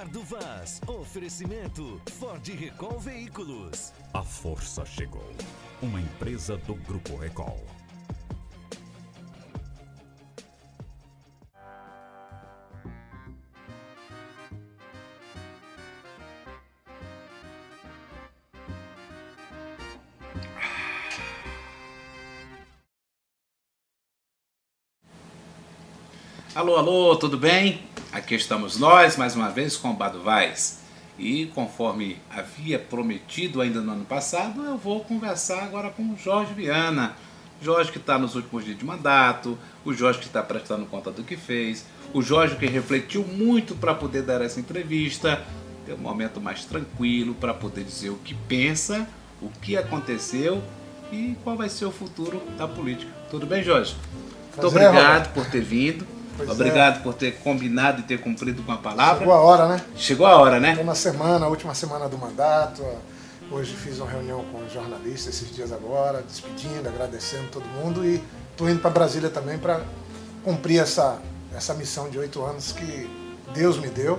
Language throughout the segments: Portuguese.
Eduardo Vaz. Oferecimento Ford Recall Veículos. A força chegou. Uma empresa do Grupo Recall. Alô, alô, tudo bem? Aqui estamos nós, mais uma vez, com o Bado Vaz. E conforme havia prometido ainda no ano passado, eu vou conversar agora com o Jorge Viana. Jorge que está nos últimos dias de mandato, o Jorge que está prestando conta do que fez, o Jorge que refletiu muito para poder dar essa entrevista, ter um momento mais tranquilo para poder dizer o que pensa, o que aconteceu e qual vai ser o futuro da política. Tudo bem, Jorge? Muito é, obrigado por ter vindo. Pois Obrigado por ter combinado e ter cumprido com a palavra. Chegou a hora, né? Chegou a hora, né? Na semana, a última semana do mandato. Hoje fiz uma reunião com os jornalistas esses dias agora, despedindo, agradecendo todo mundo e estou indo para Brasília também para cumprir essa, essa missão de oito anos que Deus me deu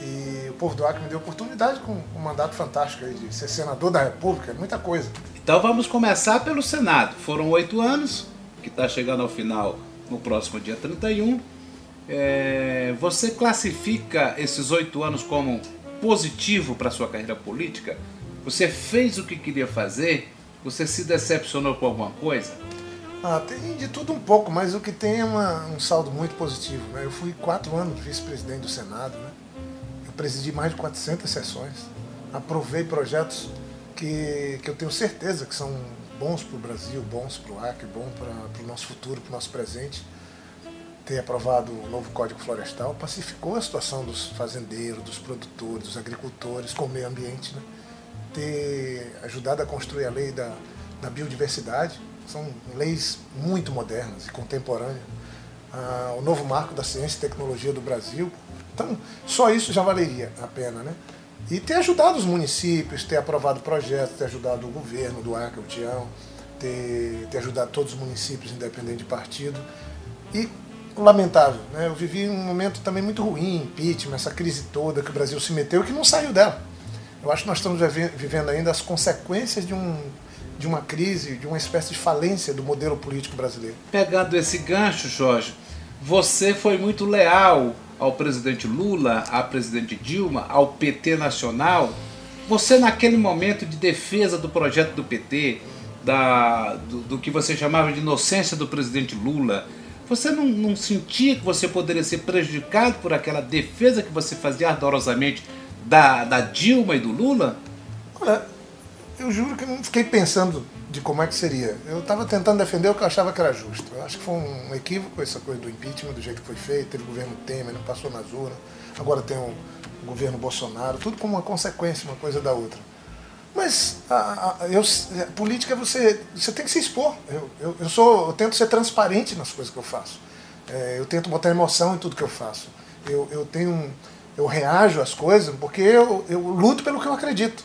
e o povo do Acre me deu oportunidade com um mandato fantástico aí de ser senador da República, muita coisa. Então vamos começar pelo Senado. Foram oito anos, que está chegando ao final no próximo dia 31. É, você classifica esses oito anos como positivo para sua carreira política? Você fez o que queria fazer? Você se decepcionou com alguma coisa? Ah, tem de tudo um pouco, mas o que tem é uma- um saldo muito positivo. Né? Eu fui quatro anos vice-presidente do Senado, né? eu presidi mais de 400 sessões, aprovei projetos que, que eu tenho certeza que são bons para o Brasil, bons para o Acre, bons para o nosso futuro, para o nosso presente. Ter aprovado o novo Código Florestal pacificou a situação dos fazendeiros, dos produtores, dos agricultores com o meio ambiente. Né? ter ajudado a construir a lei da, da biodiversidade. São leis muito modernas e contemporâneas. Ah, o novo marco da ciência e tecnologia do Brasil. Então, só isso já valeria a pena, né? E ter ajudado os municípios, ter aprovado projetos, ter ajudado o governo do Acre, o Tião, ter, ter ajudado todos os municípios, independente de partido. E lamentável, né? Eu vivi um momento também muito ruim, impeachment, essa crise toda que o Brasil se meteu e que não saiu dela. Eu acho que nós estamos vive- vivendo ainda as consequências de, um, de uma crise, de uma espécie de falência do modelo político brasileiro. Pegando esse gancho, Jorge, você foi muito leal ao presidente Lula, à presidente Dilma, ao PT nacional. Você, naquele momento de defesa do projeto do PT, da, do, do que você chamava de inocência do presidente Lula, você não, não sentia que você poderia ser prejudicado por aquela defesa que você fazia ardorosamente da, da Dilma e do Lula? Olha, eu juro que eu não fiquei pensando de como é que seria. Eu estava tentando defender o que eu achava que era justo. Eu acho que foi um equívoco essa coisa do impeachment, do jeito que foi feito. Teve o governo Temer, não passou nas urnas. Agora tem o, governo Bolsonaro. Tudo como uma consequência, uma coisa da outra. Mas a, a- eu, a política você, você tem que se expor. Eu, eu, eu, sou, eu tento ser transparente nas coisas que eu faço. É, eu tento botar emoção em tudo que eu faço. Eu, eu tenho eu reajo às coisas porque eu, eu luto pelo que eu acredito.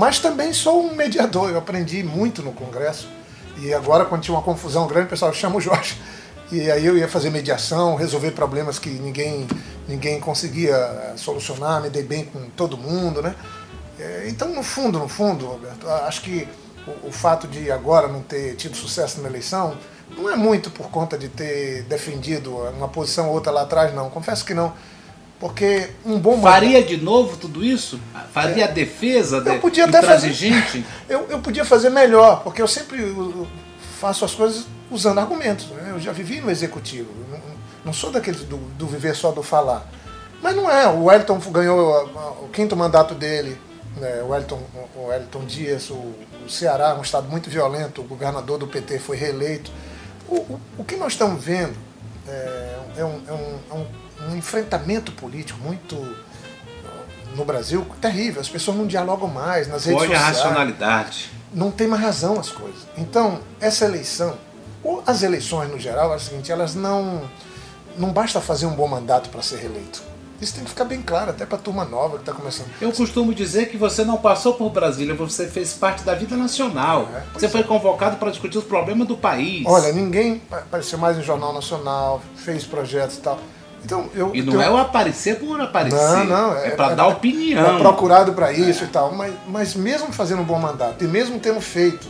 Mas também sou um mediador. Eu aprendi muito no Congresso. E agora, quando tinha uma confusão grande, o pessoal chama o Jorge. E aí eu ia fazer mediação, resolver problemas que ninguém, ninguém conseguia eh, solucionar, me dei bem com todo mundo, né? É, Então, no fundo, no fundo, Roberto, acho que o, o fato de agora não ter tido sucesso na eleição não é muito por conta de ter defendido uma posição ou outra lá atrás, não. Confesso que não. Porque um bom Faria de novo tudo isso? Faria a defesa de, eu podia até fazer, intransigente? eu, eu podia fazer melhor, porque eu sempre faço as coisas usando argumentos. né? Eu já vivi no executivo, não, não sou daqueles do, do viver só do falar. Mas não é. O Wellington ganhou a- a- o quinto mandato dele, né? o, Wellington, o Wellington Dias, o, o Ceará, um estado muito violento, o governador do PT foi reeleito. O, o, o que nós estamos vendo é, é um, é um- é um- um enfrentamento político muito no Brasil terrível. As pessoas não dialogam mais nas redes Olha a sociais racionalidade. não tem mais razão as coisas. Então, essa eleição, ou as eleições no geral, é o seguinte, elas não. Não basta fazer um bom mandato para ser reeleito. Isso tem que ficar bem claro, até para a turma nova que está começando. Eu costumo dizer que você não passou por Brasília, você fez parte da vida nacional. É, você é. foi convocado para discutir os problemas do país. Olha, ninguém apareceu mais em Jornal Nacional, fez projetos e tal. Então, eu, E não eu- é o aparecer por aparecer. Não, não, É, é- para é- dar opinião. é procurado para isso e tal. Mas, mas mesmo fazendo um bom mandato e mesmo tendo feito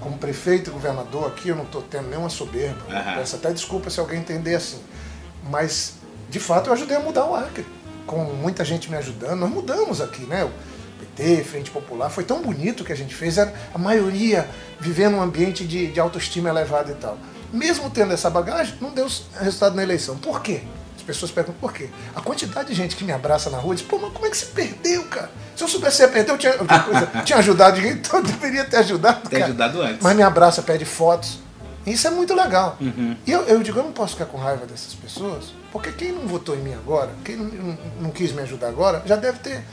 como prefeito e governador aqui, eu não estou tendo nenhuma soberba. Aham. Peço até desculpa se alguém entender assim. Mas, de fato, eu ajudei a mudar o Acre. Com muita gente me ajudando. Nós mudamos aqui, né? O PT, Frente Popular. Foi tão bonito o que a gente fez. Era a maioria vivendo um ambiente de, de autoestima elevada e tal. Mesmo tendo essa bagagem, não deu resultado na eleição. Por quê? As pessoas perguntam por quê. A quantidade de gente que me abraça na rua diz, pô, mas como é que você perdeu, cara? Se eu soubesse que você perdeu, eu tinha, coisa, tinha ajudado ninguém, então eu deveria ter ajudado. Ter ajudado antes. Mas me abraça, pede fotos. Isso é muito legal. Uhum. E eu, eu digo, eu não posso ficar com raiva dessas pessoas, porque quem não votou em mim agora, quem não, quis me ajudar agora, já deve ter.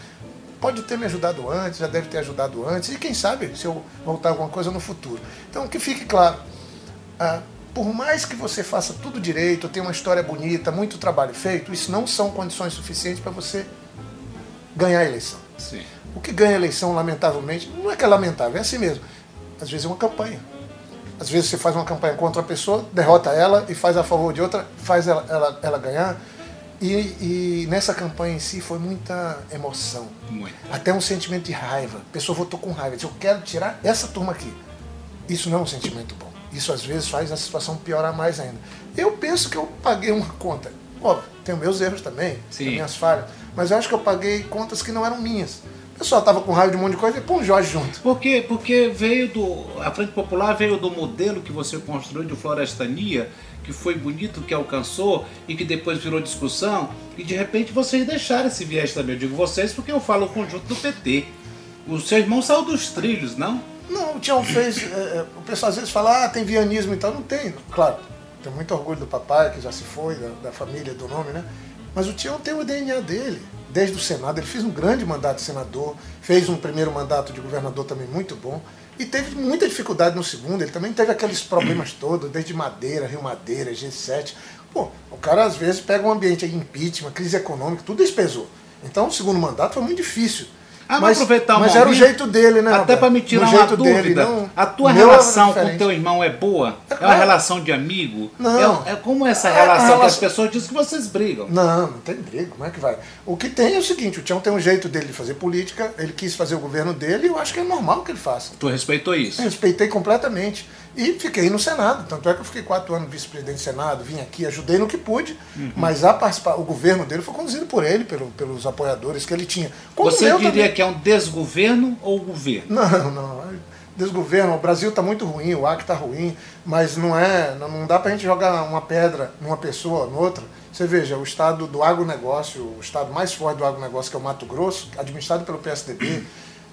Pode ter me ajudado antes, já deve ter ajudado antes, e quem sabe se eu voltar alguma coisa no futuro. Então, que fique claro. ah, por mais que você faça tudo direito, tenha uma história bonita, muito trabalho feito, isso não são condições suficientes para você ganhar a eleição. Sim. O que ganha a eleição, lamentavelmente, não é que é lamentável, é assim mesmo. Às vezes é uma campanha. Às vezes você faz uma campanha contra uma pessoa, derrota ela e faz a favor de outra, faz ela, ela, ela ganhar. E, e nessa campanha em si foi muita emoção. Muito. Até um sentimento de raiva. A pessoa votou com raiva. Diz, eu quero tirar essa turma aqui. Isso não é um sentimento bom. Isso às vezes faz a situação piorar mais ainda. Eu penso que eu paguei uma conta. Óbvio, tenho meus erros também, minhas falhas. Mas eu acho que eu paguei contas que não eram minhas. Pessoal estava com raiva de um monte de coisa e põe o Jorge junto. Por quê? Porque veio do. A Frente Popular veio do modelo que você construiu de florestania, que foi bonito, que alcançou e que depois virou discussão, e de repente vocês deixaram esse viés também. Eu digo vocês porque eu falo o conjunto do PT. O seu irmão saiu dos trilhos, não? Não, o Tião fez. é, é, o pessoal às vezes fala, ah, tem vianismo e tal. Não tem, claro. Tenho muito orgulho do papai, que já se foi, da, da família, do nome, né? Mas o Tião tem o DNA dele. Desde o Senado, ele fez um grande mandato de senador, fez um primeiro mandato de governador também muito bom, e teve muita dificuldade no segundo. Ele também teve aqueles problemas todos, desde Madeira, Rio Madeira, G7. Pô, o cara às vezes pega um ambiente aí, impeachment, crise econômica, tudo isso pesou. Então o segundo mandato foi muito difícil. Ah, mas aproveitar o mas era o jeito dele, né? Até para me tirar uma dúvida, dele, não- a tua relação com diferente. teu irmão é boa? É, uma claro. relação de amigo? Não. É, é como essa a relação que as relação- pessoas dizem que vocês brigam. Não, não tem briga, como é que vai? O que tem é o seguinte, o Tião tem um jeito dele de fazer política, ele quis fazer o governo dele e eu acho que é normal que ele faça. Tu respeitou isso? Eu respeitei completamente. E fiquei no Senado. Tanto é que eu fiquei quatro anos vice-presidente do Senado, vim aqui, ajudei no que pude, Uhum. mas a participar, o governo dele foi conduzido por ele, pelo- pelos apoiadores que ele tinha. Como Você diria também. que é um desgoverno ou governo? Não, não. Desgoverno, o Brasil está muito ruim, o Acre está ruim, mas não é. Não, não dá para a gente jogar uma pedra numa pessoa, noutra. Você veja, o estado do agronegócio, o estado mais forte do agronegócio, que é o Mato Grosso, administrado pelo PSDB,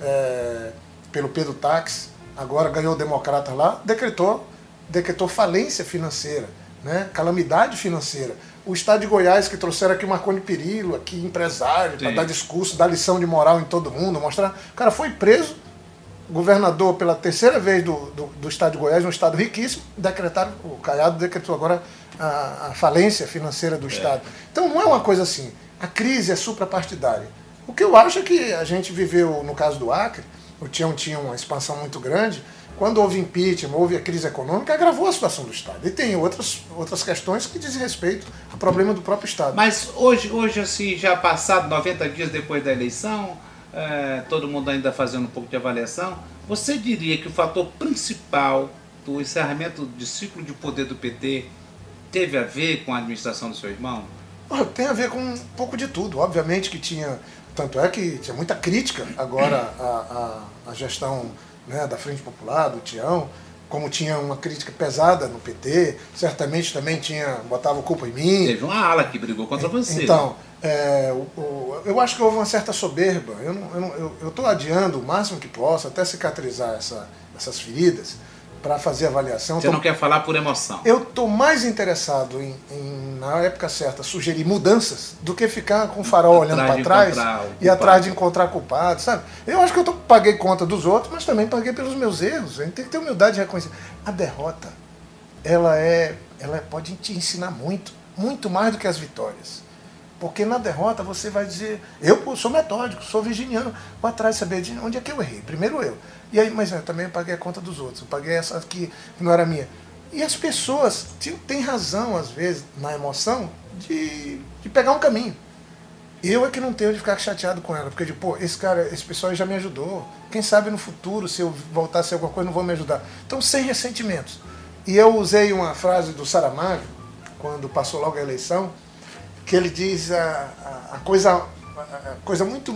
é, pelo Pedro Tax, agora ganhou o Democrata lá, decretou, decretou falência financeira, né? calamidade financeira. O estado de Goiás, que trouxeram aqui o Marconi Perillo, aqui empresário, para dar discurso, dar lição de moral em todo mundo, mostrar. O cara foi preso, governador pela terceira vez do, do, do estado de Goiás, um estado riquíssimo, decretaram, o Caiado decretou agora a, a falência financeira do estado. Então não é uma coisa assim. A crise é suprapartidária. O que eu acho é que a gente viveu, no caso do Acre, o Tião tinha uma expansão muito grande, quando houve impeachment, houve a crise econômica, agravou a situação do Estado. E tem outras, outras questões que dizem respeito ao problema do próprio Estado. Mas hoje, hoje assim, já passado 90 dias depois da eleição, é, todo mundo ainda fazendo um pouco de avaliação, você diria que o fator principal do encerramento de ciclo de poder do PT teve a ver com a administração do seu irmão? Tem a ver com um pouco de tudo. Obviamente que tinha. Tanto é que tinha muita crítica agora à, à, à gestão né, da Frente Popular, do Tião, como tinha uma crítica pesada no PT, certamente também tinha. botava culpa em mim. Teve uma ala que brigou contra você. Então, é, o- o- eu acho que houve uma certa soberba. Eu estou eu não- eu- eu adiando o máximo que posso, até cicatrizar essa- essas feridas, para fazer avaliação. Você Tô- não quer falar por emoção. eu estou mais interessado em, em, na época certa, sugerir mudanças do que ficar com o farol olhando Atrás para de trás e culpado. atrás de encontrar culpados, sabe? Eu acho que eu tô, paguei conta dos outros, mas também paguei pelos meus erros. A gente tem que ter humildade de reconhecer. A derrota, ela é, ela pode te ensinar muito, muito mais do que as vitórias. Porque na derrota você vai dizer, eu sou metódico, sou virginiano, vou atrás de saber de onde é que eu errei. Primeiro eu. E aí, mas eu também paguei a conta dos outros, eu paguei essa aqui que não era minha. E as pessoas têm razão, às vezes, na emoção, de, de pegar um caminho. Eu é que não tenho de ficar chateado com ela, porque, tipo, pô, esse cara, esse pessoal já me ajudou. Quem sabe no futuro, se eu voltar a ser alguma coisa, não vão me ajudar. Então, sem ressentimentos. E eu usei uma frase do Saramago, quando passou logo a eleição, que ele diz a, a, a coisa, a, coisa muito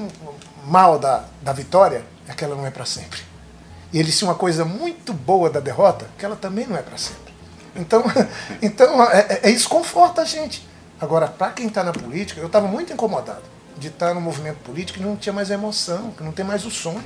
mal da, da vitória é que ela não é para sempre. E ele disse uma coisa muito boa da derrota, que ela também não é para sempre. Então, então é, é, é isso conforta a gente. Agora, para quem está na política, eu estava muito incomodado de estar tá no movimento político e não tinha mais emoção, que não tem mais o sonho.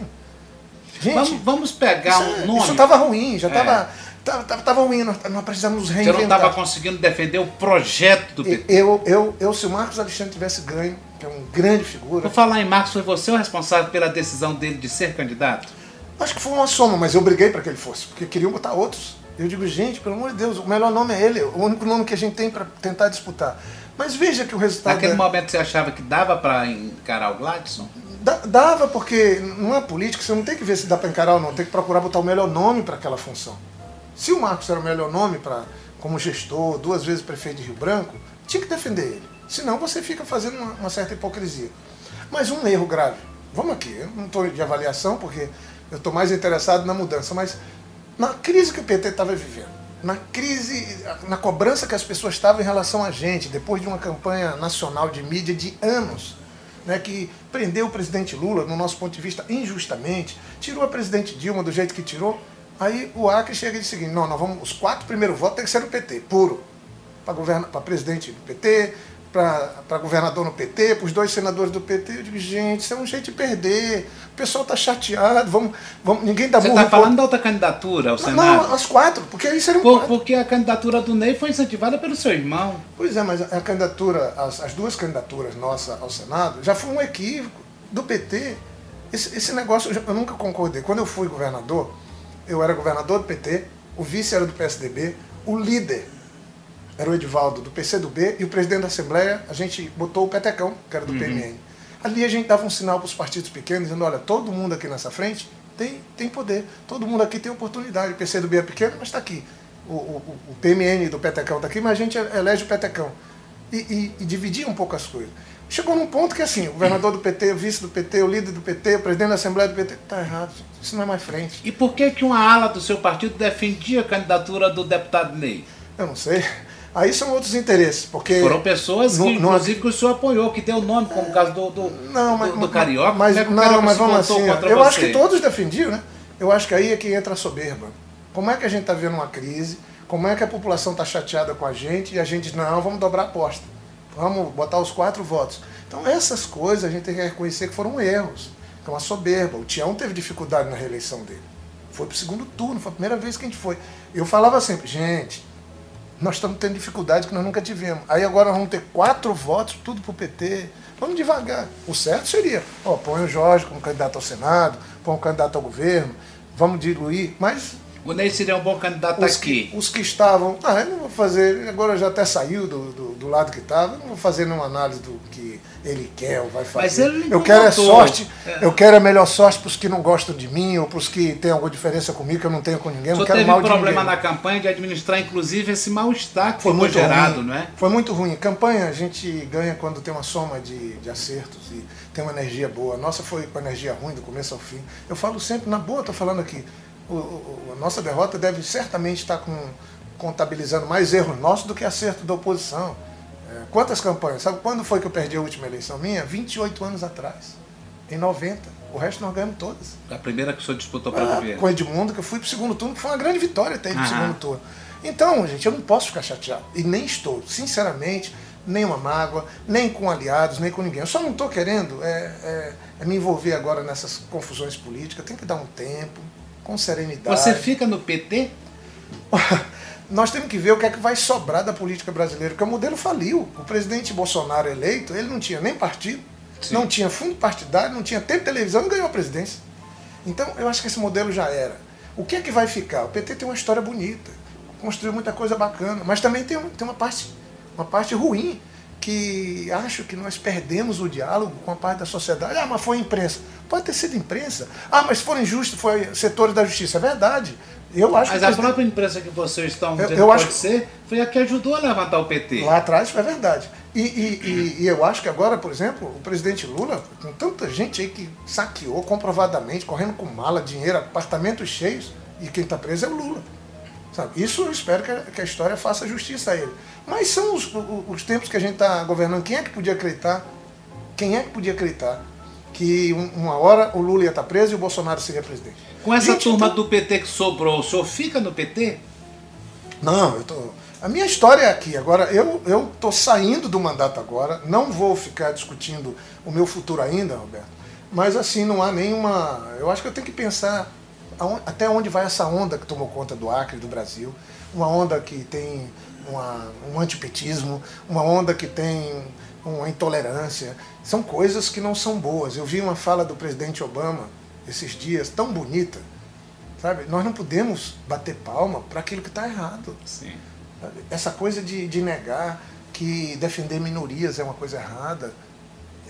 Gente, vamos, vamos pegar isso, um nome. Isso estava ruim, já estava. É. Tava, tava, ruim, nós, nós precisamos nos reinventar. Você não estava conseguindo defender o projeto do PT? Eu, eu, eu, se o Marcos Alexandre tivesse ganho, que é uma grande figura. Por falar em Marcos, foi você o responsável pela decisão dele de ser candidato? Acho que foi uma soma, mas eu briguei para que ele fosse, porque queriam botar outros. Eu digo, gente, pelo amor de Deus, o melhor nome é ele, o único nome que a gente tem para tentar disputar. Mas veja que o resultado. Naquele é... momento você achava que dava para encarar o Gladson? dava, porque não é política, você não tem que ver se dá para encarar ou não, tem que procurar botar o melhor nome para aquela função. Se o Marcos era o melhor nome para como gestor, duas vezes prefeito de Rio Branco, tinha que defender ele. Senão você fica fazendo uma, uma certa hipocrisia. Mas um erro grave. Vamos aqui, eu não estou de avaliação porque eu estou mais interessado na mudança, mas na crise que o PT estava vivendo, na crise, na cobrança que as pessoas estavam em relação a gente, depois de uma campanha nacional de mídia de anos, né, que prendeu o presidente Lula, no nosso ponto de vista, injustamente, tirou a presidente Dilma do jeito que tirou, Aí o Acre chega e diz o seguinte, não, nós vamos, os quatro primeiros votos tem que ser no PT, puro. Para presidente do PT, para governador no PT, para os dois senadores do PT. Eu digo, gente, isso é um jeito de perder. O pessoal está chateado, vamos, vamos, ninguém dá Você está falando da outra candidatura ao não, Senado? Não, as quatro, porque aí seriam Por, quatro. Porque a candidatura do Ney foi incentivada pelo seu irmão. Pois é, mas a candidatura, as, as duas candidaturas nossas ao Senado, já foi um equívoco do PT. Esse, esse negócio eu nunca concordei. Quando eu fui governador, eu era governador do PT, o vice era do PSDB, o líder era o Edivaldo do PCdoB e o presidente da Assembleia, a gente botou o Petecão, que era do uhum. PMN. Ali a gente dava um sinal para os partidos pequenos, dizendo, olha, todo mundo aqui nessa frente tem, tem poder, todo mundo aqui tem oportunidade. O PCdoB é pequeno, mas está aqui. O, o, o, PMN do Petecão está aqui, mas a gente elege o Petecão. E, e, e dividia um pouco as coisas. Chegou num ponto que assim, o governador do PT, o vice do PT, o líder do PT, o presidente da Assembleia do PT, tá errado, isso não é mais frente. E por que que uma ala do seu partido defendia a candidatura do deputado Ney? Eu não sei. Aí são outros interesses, porque... Foram pessoas, que, inclusive, que o senhor apoiou, que tem o nome, como o caso do, do, não, mas, do, do Carioca. Mas, é não, mas vamos assim, eu você? acho que todos defendiam, né? Eu acho que aí é que entra a soberba. Como é que a gente está vendo uma crise, como é que a população está chateada com a gente, e a gente diz, não, vamos dobrar a aposta. Vamos botar os quatro votos. Então essas coisas a gente tem que reconhecer que foram erros. É uma soberba. O Tião teve dificuldade na reeleição dele. Foi para o segundo turno, foi a primeira vez que a gente foi. Eu falava sempre, gente, nós estamos tendo dificuldade que nós nunca tivemos. Aí agora vamos ter quatro votos, tudo para o PT. Vamos devagar. O certo seria, ó, põe o Jorge como candidato ao Senado, põe o candidato ao governo, vamos diluir, mas o Ney seria um bom candidato os aqui. Que, os que estavam. Ah, eu não vou fazer. Agora já até saiu do, do, do lado que estava. Não vou fazer nenhuma análise do que ele quer ou vai fazer. Mas ele eu quero é sorte. É. Eu quero a melhor sorte para os que não gostam de mim ou para os que têm alguma diferença comigo que eu não tenho com ninguém. Só não quero teve mal problema na campanha de administrar, inclusive, esse mal-estar que foi muito gerado, ruim. não é? Foi muito ruim. Campanha a gente ganha quando tem uma soma de, de acertos e tem uma energia boa. A nossa foi com energia ruim do começo ao fim. Eu falo sempre, na boa, estou falando aqui o, o, a nossa derrota deve certamente estar com, contabilizando mais erros nossos do que acerto da oposição. É, quantas campanhas? Sabe quando foi que eu perdi a última eleição minha? 28 anos atrás, em 90. O resto nós ganhamos todas. A primeira que o senhor disputou para o ah, governo? Com o Edmundo, que eu fui para o segundo turno, que foi uma grande vitória até no segundo turno. Então, gente, eu não posso ficar chateado. E nem estou, sinceramente, nem uma mágoa, nem com aliados, nem com ninguém. Eu só não estou querendo é, é, é me envolver agora nessas confusões políticas. Tem que dar um tempo, com serenidade. Você fica no PT? Nós temos que ver o que é que vai sobrar da política brasileira, porque o modelo faliu. O presidente Bolsonaro eleito, ele não tinha nem partido, Sim. não tinha fundo partidário, não tinha tempo de televisão e ganhou a presidência. Então, eu acho que esse modelo já era. O que é que vai ficar? O PT tem uma história bonita, construiu muita coisa bacana, mas também tem, tem uma, parte, uma parte ruim que acho que nós perdemos o diálogo com a parte da sociedade. Ah, mas foi imprensa. Pode ter sido imprensa. Ah, mas foram injustos, foi setores da justiça. É verdade. Eu acho mas a própria imprensa que vocês estão dizendo eu, eu pode acho... ser, foi a que ajudou a levantar o PT. Lá atrás foi verdade. E, e, e, e, eu acho que agora, por exemplo, o presidente Lula, com tanta gente aí que saqueou comprovadamente, correndo com mala, dinheiro, apartamentos cheios, e quem está preso é o Lula. Sabe? Isso eu espero que a, história faça justiça a ele. Mas são os, os, os tempos que a gente está governando. Quem é que podia acreditar? Quem é que podia acreditar que uma hora o Lula ia estar tá preso e o Bolsonaro seria presidente? Com essa gente, turma então... do PT que sobrou, o senhor fica no PT? Não, eu tô. A minha história é aqui. Agora, eu tô saindo do mandato agora. Não vou ficar discutindo o meu futuro ainda, Roberto. Mas assim, não há nenhuma. Eu acho que eu tenho que pensar até onde vai essa onda que tomou conta do Acre, do Brasil. Uma onda que tem uma, um antipetismo, uma onda que tem uma intolerância. São coisas que não são boas. Eu vi uma fala do presidente Obama esses dias tão bonita. Sabe? Nós não podemos bater palma para aquilo que está errado. Sim. Essa coisa de, de negar que defender minorias é uma coisa errada.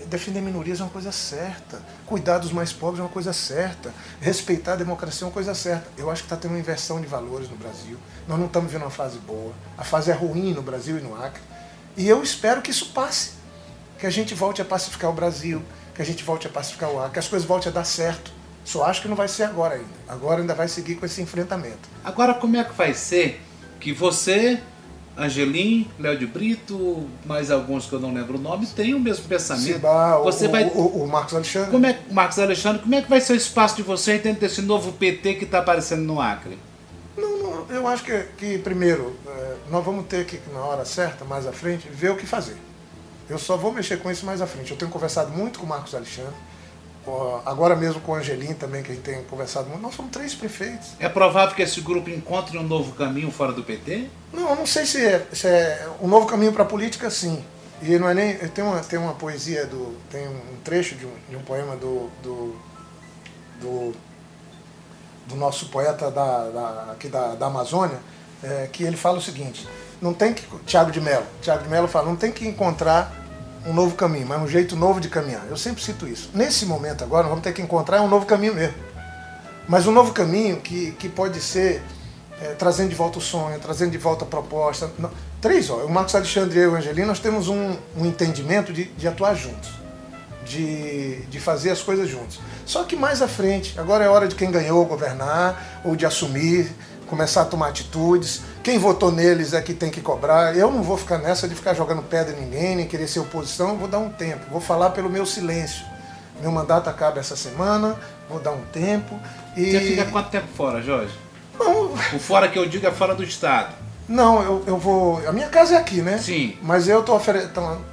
Defender minorias é uma coisa certa. Cuidar dos mais pobres é uma coisa certa. Respeitar a democracia é uma coisa certa. Eu acho que está tendo uma inversão de valores no Brasil. Nós não estamos vendo uma fase boa. A fase é ruim no Brasil e no Acre. E eu espero que isso passe. Que a gente volte a pacificar o Brasil. Que a gente volte a pacificar o Acre. Que as coisas voltem a dar certo. Só acho que não vai ser agora ainda. Agora ainda vai seguir com esse enfrentamento. Agora, como é que vai ser que você, Angelim, Léo de Brito, mais alguns que eu não lembro o nome, tem o mesmo pensamento. Ciba, você o, vai... o, o, Marcos Alexandre. Como é, Marcos Alexandre, como é que vai ser o espaço de você dentro desse novo PT que está aparecendo no Acre? Não, não, eu acho que, que primeiro, é, nós vamos ter que, na hora certa, mais à frente, ver o que fazer. Eu só vou mexer com isso mais à frente. Eu tenho conversado muito com o Marcos Alexandre agora mesmo com o Angelim também, que a gente tem conversado muito, nós somos três prefeitos. É provável que esse grupo encontre um novo caminho fora do PT? Não, eu não sei se é, se é um novo caminho para a política, sim. E não é nem. Tem uma, tem uma poesia, do, tem um trecho de um, de um poema do, do, do, do nosso poeta da, da aqui da, da Amazônia, é, que ele fala o seguinte: não tem que. Tiago de Mello. Tiago de Mello fala, não tem que encontrar um novo caminho, mas um jeito novo de caminhar. Eu sempre cito isso. Nesse momento agora, vamos ter que encontrar um novo caminho mesmo. Mas um novo caminho que, que pode ser é, trazendo de volta o sonho, trazendo de volta a proposta. Não, três, ó, o Marcos Alexandre e e o Angelino, nós temos um, um entendimento de, de atuar juntos, de, de fazer as coisas juntos. Só que mais à frente, agora é hora de quem ganhou governar, ou de assumir, começar a tomar atitudes. Quem votou neles é que tem que cobrar. Eu não vou ficar nessa de ficar jogando pedra em ninguém, nem querer ser oposição. Vou dar um tempo. Vou falar pelo meu silêncio. Meu mandato acaba essa semana, vou dar um tempo. E... Você fica quanto tempo fora, Jorge? O fora que eu digo é fora do Estado. Não, eu, eu vou. A minha casa é aqui, né? Sim. Mas eu estou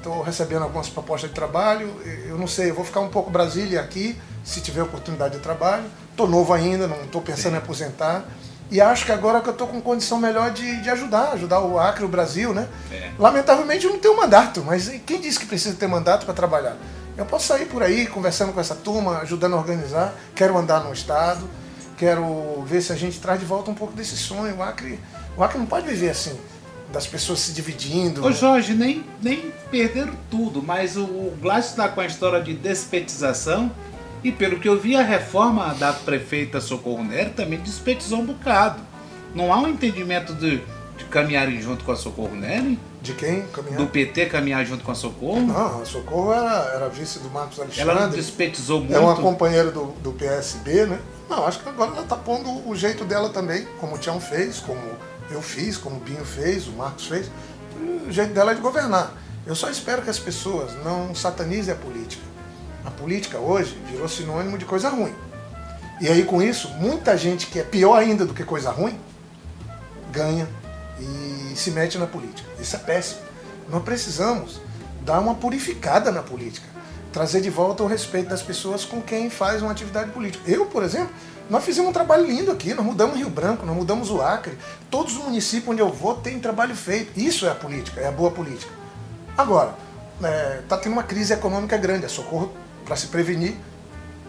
tô, recebendo algumas propostas de trabalho. Eu não sei, eu vou ficar um pouco Brasília aqui, se tiver oportunidade de trabalho. Estou novo ainda, não estou pensando Sim. em aposentar. E acho que agora que eu estou com condição melhor de, de ajudar, ajudar o Acre, o Brasil, né? É. Lamentavelmente eu não tenho mandato, mas quem disse que precisa ter mandato para trabalhar? Eu posso sair por aí conversando com essa turma, ajudando a organizar, quero andar no estado, quero ver se a gente traz de volta um pouco desse sonho. O Acre, o Acre não pode viver assim, das pessoas se dividindo. Ô Jorge, nem, nem perderam tudo, mas o, o Glácio está com a história de despetização e pelo que eu vi, a reforma da prefeita Socorro Nery também despetizou um bocado. Não há um entendimento de, de caminharem junto com a Socorro Nery? De quem? Caminhar? Do PT caminhar junto com a Socorro? Não, a Socorro era, era vice do Marcos Alexandre. Ela não despetizou muito? É uma companheira do, do PSB, né? Não, acho que agora ela está pondo o jeito dela também, como o Tião fez, como eu fiz, como o Binho fez, o Marcos fez. O jeito dela é de governar. Eu só espero que as pessoas não satanizem a política. A política hoje virou sinônimo de coisa ruim. E aí com isso, muita gente que é pior ainda do que coisa ruim ganha e se mete na política. Isso é péssimo. Nós precisamos dar uma purificada na política, trazer de volta o respeito das pessoas com quem faz uma atividade política. Eu, por exemplo, nós fizemos um trabalho lindo aqui, nós mudamos Rio Branco, nós mudamos o Acre. Todos os municípios onde eu vou têm trabalho feito. Isso é a política, é a boa política. Agora, está é, tá tendo uma crise econômica grande, a Socorro para se prevenir,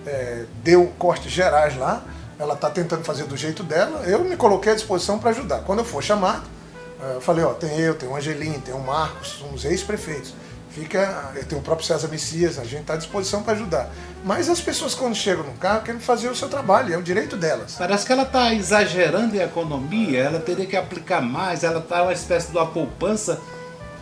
é, deu cortes gerais lá, ela está tentando fazer do jeito dela, eu me coloquei à disposição para ajudar. Quando eu for chamado, é, eu falei, ó, tem eu, tem o Angelim, tem o Marcos, somos ex-prefeitos. Fica, tem o próprio César Messias, a gente está à disposição para ajudar. Mas as pessoas quando chegam no carro querem fazer o seu trabalho, é o direito delas. Parece que ela está exagerando em economia, ela teria que aplicar mais, ela está uma espécie de uma poupança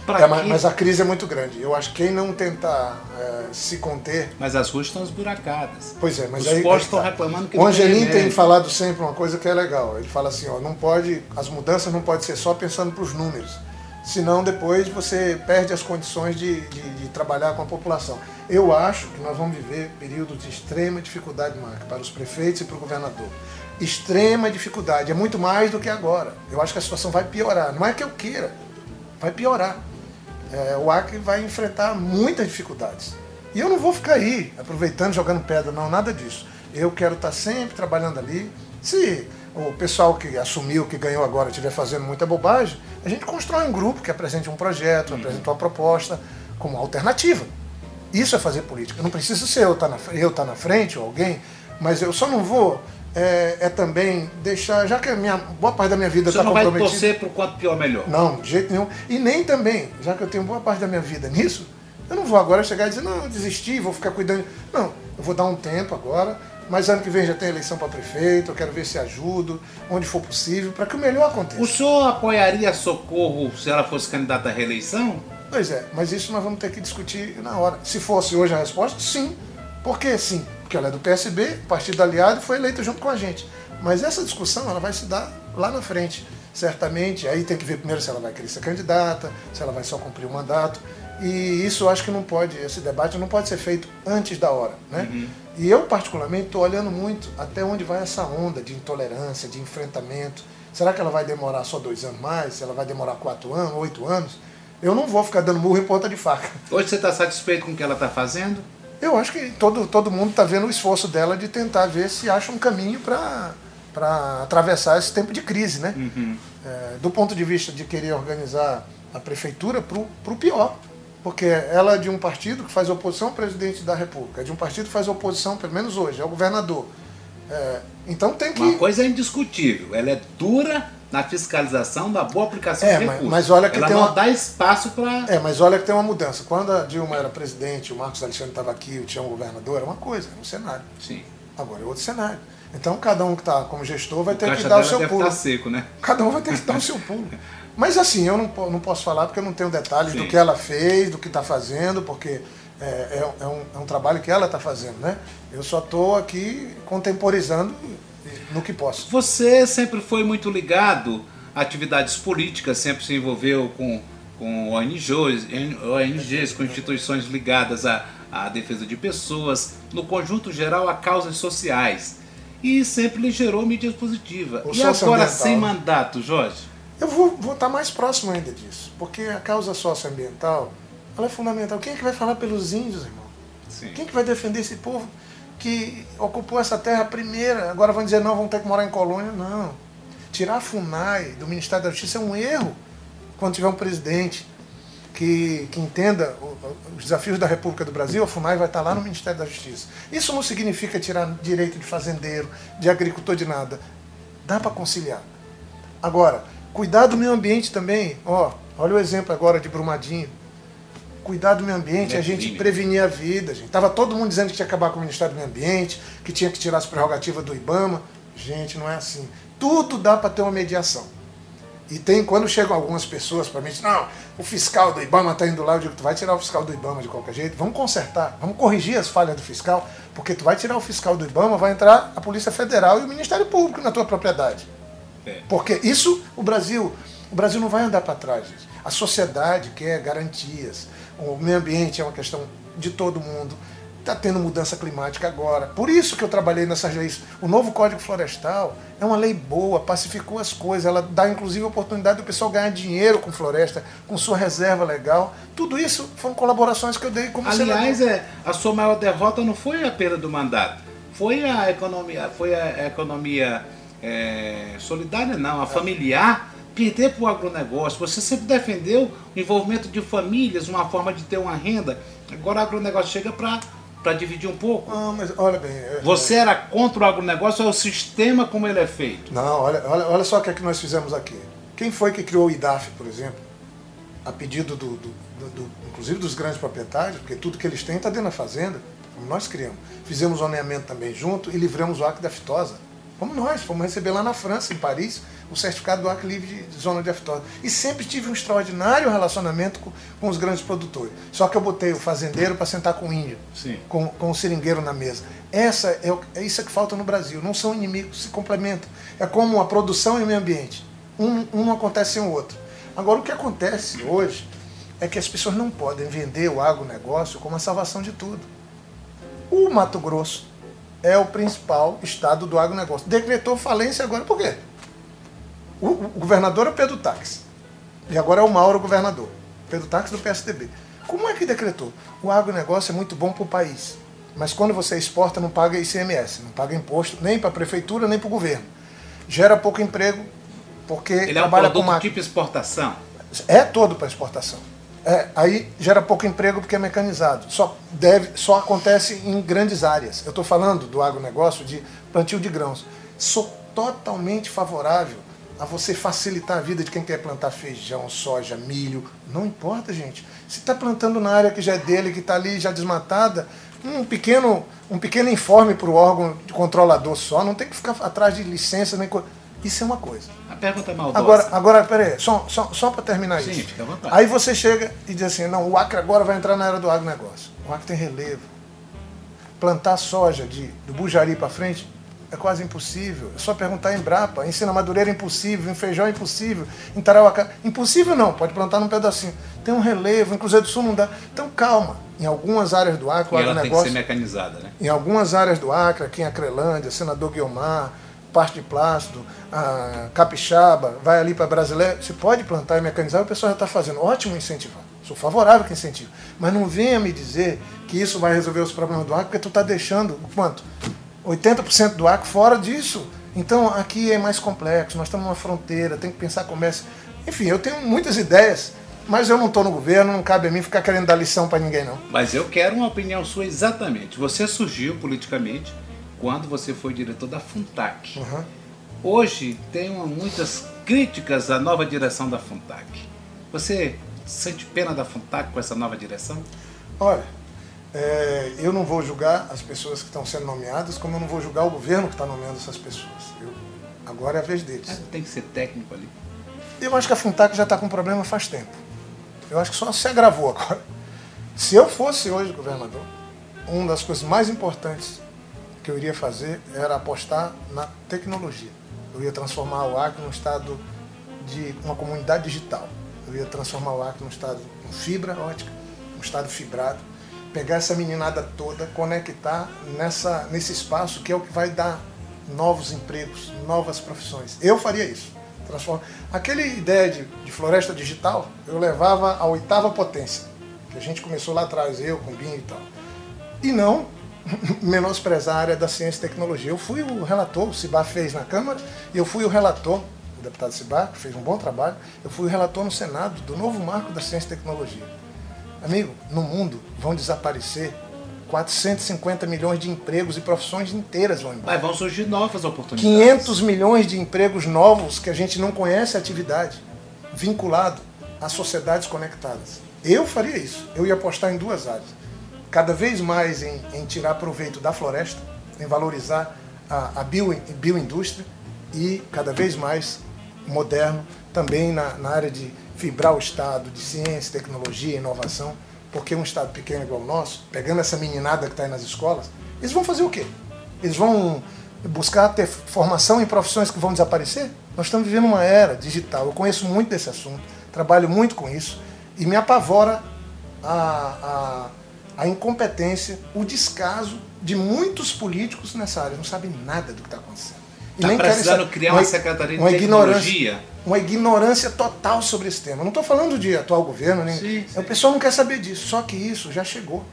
É, mas, mas a crise é muito grande. Eu acho que quem não tentar é, se conter. Mas as ruas estão esburacadas. Pois é, mas Os aí. postos aí estão tá. reclamando que O tem Angelim tem falado sempre uma coisa que é legal. Ele fala assim: ó, não pode. As mudanças não podem ser só pensando para os números. Senão depois você perde as condições de, de, de trabalhar com a população. Eu acho que nós vamos viver períodos de extrema dificuldade, Marco, para os prefeitos e para o governador. Extrema dificuldade. É muito mais do que agora. Eu acho que a situação vai piorar. Não é que eu queira, vai piorar. É, o Acre vai enfrentar muitas dificuldades. E eu não vou ficar aí aproveitando, jogando pedra, não, nada disso. Eu quero estar sempre trabalhando ali. Se o pessoal que assumiu, que ganhou agora, estiver fazendo muita bobagem, a gente constrói um grupo que apresente um projeto, apresente uma proposta como alternativa. Isso é fazer política. Não precisa ser eu estar na, eu estar na frente ou alguém, mas eu só não vou é, é também deixar, já que a minha, boa parte da minha vida Você está não vai comprometida. torcer pro quanto pior melhor. Não, de jeito nenhum. E nem também, já que eu tenho boa parte da minha vida nisso, eu não vou agora chegar e dizer, não, desisti, vou ficar cuidando. Não, eu vou dar um tempo agora, mas ano que vem já tem eleição para prefeito, eu quero ver se ajudo, onde for possível, para que o melhor aconteça. O senhor apoiaria Socorro se ela fosse candidata à reeleição? Pois é, mas isso nós vamos ter que discutir na hora. Se fosse hoje a resposta, sim. Por que sim? Porque ela é do PSB, partido aliado, e foi eleita junto com a gente. Mas essa discussão ela vai se dar lá na frente. Certamente, aí tem que ver primeiro se ela vai querer ser candidata, se ela vai só cumprir o mandato. E isso eu acho que não pode, esse debate não pode ser feito antes da hora. Né? E eu, particularmente, estou olhando muito até onde vai essa onda de intolerância, de enfrentamento. Será que ela vai demorar só dois anos mais? Se ela vai demorar quatro anos, oito anos? Eu não vou ficar dando murro em ponta de faca. Hoje você está satisfeito com o que ela está fazendo? Eu acho que todo, todo mundo está vendo o esforço dela de tentar ver se acha um caminho para atravessar esse tempo de crise, né? É, do ponto de vista de querer organizar a prefeitura para o pior. Porque ela é de um partido que faz oposição ao presidente da República, é de um partido que faz oposição, pelo menos hoje, ao governador. É, então tem que. Uma coisa é indiscutível, ela é dura na fiscalização da boa aplicação É, de recursos. mas olha que ela tem não uma- dá espaço para... É, mas olha que tem uma mudança. Quando a Dilma era presidente, o Marcos Alexandre estava aqui, o Tião governador, era uma coisa, era um cenário. Sim. Agora é outro cenário. Então cada um que está como gestor vai O ter que dar o seu deve pulo. estar seco, né? Cada um vai ter que dar o seu pulo. Mas assim, eu não, não posso falar porque eu não tenho detalhes Sim. do que ela fez, do que está fazendo, porque é, é- é um, é um trabalho que ela está fazendo, né? Eu só estou aqui contemporizando no que posso. Você sempre foi muito ligado a atividades políticas, sempre se envolveu com, com ONGs, ONGs, com instituições ligadas à, à defesa de pessoas, no conjunto geral a causas sociais. E sempre lhe gerou mídia positiva. O e agora, sem mandato, Jorge? Eu vou, vou estar mais próximo ainda disso, porque a causa socioambiental ela é fundamental. Quem é que vai falar pelos índios, irmão? Sim. Quem que vai defender esse povo que ocupou essa terra primeira? Agora vão dizer, não, vão ter que morar em colônia? Não. Tirar a FUNAI do Ministério da Justiça é um erro quando tiver um presidente que, que entenda os desafios da República do Brasil, a FUNAI vai estar lá no Ministério da Justiça. Isso não significa tirar direito de fazendeiro, de agricultor, de nada. Dá para conciliar. Agora, cuidar do meio ambiente também. Ó, olha o exemplo agora de Brumadinho. Cuidar do meio ambiente é a gente crime. prevenir a vida, gente. Tava todo mundo dizendo que tinha que acabar com o Ministério do Meio Ambiente, que tinha que tirar as prerrogativas do IBAMA. Gente, não é assim. Tudo dá para ter uma mediação. E tem quando chegam algumas pessoas para mim, dizem, não, o fiscal do IBAMA está indo lá, eu digo, tu vai tirar o fiscal do IBAMA de qualquer jeito, vamos consertar, vamos corrigir as falhas do fiscal, porque tu vai tirar o fiscal do IBAMA, vai entrar a Polícia Federal e o Ministério Público na tua propriedade. É. Porque isso, o Brasil, o Brasil não vai andar para trás, gente. A sociedade quer garantias. O meio ambiente é uma questão de todo mundo. Está tendo mudança climática agora. Por isso que eu trabalhei nessas leis. O novo Código Florestal é uma lei boa, pacificou as coisas. Ela dá inclusive a oportunidade do pessoal ganhar dinheiro com floresta, com sua reserva legal. Tudo isso foram colaborações que eu dei como Aliás, é, a sua maior derrota não foi a perda do mandato, foi a economia, foi a economia é, solidária, não, a familiar, perder para o agronegócio. Você sempre defendeu o envolvimento de famílias, uma forma de ter uma renda. Agora o agronegócio chega para dividir um pouco. Ah, mas olha bem. é- Você era contra o agronegócio ou é o sistema como ele é feito? Não, olha, olha, olha só o que é que nós fizemos aqui. Quem foi que criou o IDAF, por exemplo? A pedido do, do- do- do- inclusive dos grandes proprietários, porque tudo que eles têm está dentro da fazenda, como nós criamos. Fizemos zoneamento também junto e livramos o Acre da fitosa. Como nós, fomos receber lá na França, em Paris, o certificado do Acre Livre de Zona de Aftosa. E sempre tive um extraordinário relacionamento com, com os grandes produtores. Só que eu botei o fazendeiro para sentar com o índio, Sim. com, com o seringueiro na mesa. Essa é, é isso que falta no Brasil. Não são inimigos, se complementam. É como a produção e o meio ambiente. Um, um não acontece sem o outro. Agora, o que acontece hoje é que as pessoas não podem vender o agronegócio como a salvação de tudo. O Mato Grosso é o principal estado do agronegócio. Decretou falência agora por quê? O, o governador é o Pedro Táxi. E agora é o Mauro governador. Pedro Táxi do PSDB. Como é que decretou? O agronegócio é muito bom para o país. Mas quando você exporta, não paga ICMS, não paga imposto nem para a prefeitura, nem para o governo. Gera pouco emprego, porque Ele é um trabalha com produto máquina. tipo exportação. É todo para exportação. É, aí gera pouco emprego porque é mecanizado. Só, deve, só acontece em grandes áreas. Eu estou falando do agronegócio de plantio de grãos. Sou totalmente favorável a você facilitar a vida de quem quer plantar feijão, soja, milho. Não importa, gente. Se está plantando na área que já é dele, que está ali já desmatada, um pequeno, um pequeno informe para o órgão controlador só. Não tem que ficar atrás de licença nem coisa. Isso é uma coisa. A pergunta é maldosa. Agora, agora peraí, só, só, só para terminar Sim, isso. fica à vontade. Aí você chega e diz assim, não, o Acre agora vai entrar na era do agronegócio. O Acre tem relevo. Plantar soja de, do Bujari para frente é quase impossível. É só perguntar em Embrapa. Em Sina Madureira é impossível, em Feijão é impossível, em Tarauacá... Impossível não, pode plantar num pedacinho. Tem um relevo, em Cruzeiro do Sul não dá. Então calma. Em algumas áreas do Acre, o ela tem que agronegócio... ser mecanizada, né? Em algumas áreas do Acre, aqui em Acrelândia, Senador Guiomar, Parte de Plácido, a Capixaba, vai ali para Brasileira, se pode plantar e mecanizar, o pessoal já está fazendo. Ótimo incentivar. Sou favorável que incentive. Mas não venha me dizer que isso vai resolver os problemas do Acre, porque tu está deixando quanto? 80% do Acre fora disso. Então aqui é mais complexo, nós estamos numa fronteira, tem que pensar comércio. Enfim, eu tenho muitas ideias, mas eu não estou no governo, não cabe a mim ficar querendo dar lição para ninguém, não. Mas eu quero uma opinião sua exatamente. Você surgiu politicamente quando você foi diretor da Funtac. Uhum. Hoje tem muitas críticas à nova direção da Funtac. Você sente pena da Funtac com essa nova direção? Olha, é, eu não vou julgar as pessoas que estão sendo nomeadas, como eu não vou julgar o governo que está nomeando essas pessoas. Eu- agora é a vez deles. É, Tem que ser técnico ali. Eu acho que a Funtac já está com problema faz tempo. Eu acho que só se agravou agora. Se eu fosse hoje governador, uma das coisas mais importantes que eu iria fazer era apostar na tecnologia. Eu ia transformar o Acre num estado de uma comunidade digital. Eu ia transformar o Acre num estado com fibra ótica, um estado fibrado, pegar essa meninada toda, conectar nessa, nesse espaço que é o que vai dar novos empregos, novas profissões. Eu faria isso. Transforma. Aquela ideia de, de floresta digital, eu levava à oitava potência, que a gente começou lá atrás, eu, com Binho e tal. E não menosprezar a área da ciência e tecnologia. Eu fui o relator, o Cibar fez na Câmara, e eu fui o relator, o deputado Cibar, que fez um bom trabalho, eu fui o relator no Senado do novo marco da ciência e tecnologia. Amigo, no mundo vão desaparecer 450 milhões de empregos e profissões inteiras vão embora. Mas vão surgir novas oportunidades. 500 milhões de empregos novos que a gente não conhece a atividade, vinculado a sociedades conectadas. Eu faria isso. Eu ia apostar em duas áreas. Cada vez mais em, em tirar proveito da floresta, em valorizar a, a bio, bioindústria e cada vez mais moderno também na, na área de fibrar o Estado de ciência, tecnologia, inovação, porque um Estado pequeno igual o nosso, pegando essa meninada que está aí nas escolas, eles vão fazer o quê? Eles vão buscar ter formação em profissões que vão desaparecer? Nós estamos vivendo uma era digital. Eu conheço muito desse assunto, trabalho muito com isso e me apavora a, a, a incompetência, o descaso de muitos políticos nessa área. Não sabem nada do que está acontecendo. E Tá querem precisando saber. criar uma secretaria de uma ignorância, tecnologia? uma ignorância total sobre esse tema. Não estou falando de atual governo, nem. Sim, sim. O pessoal não quer saber disso. Só que isso já chegou.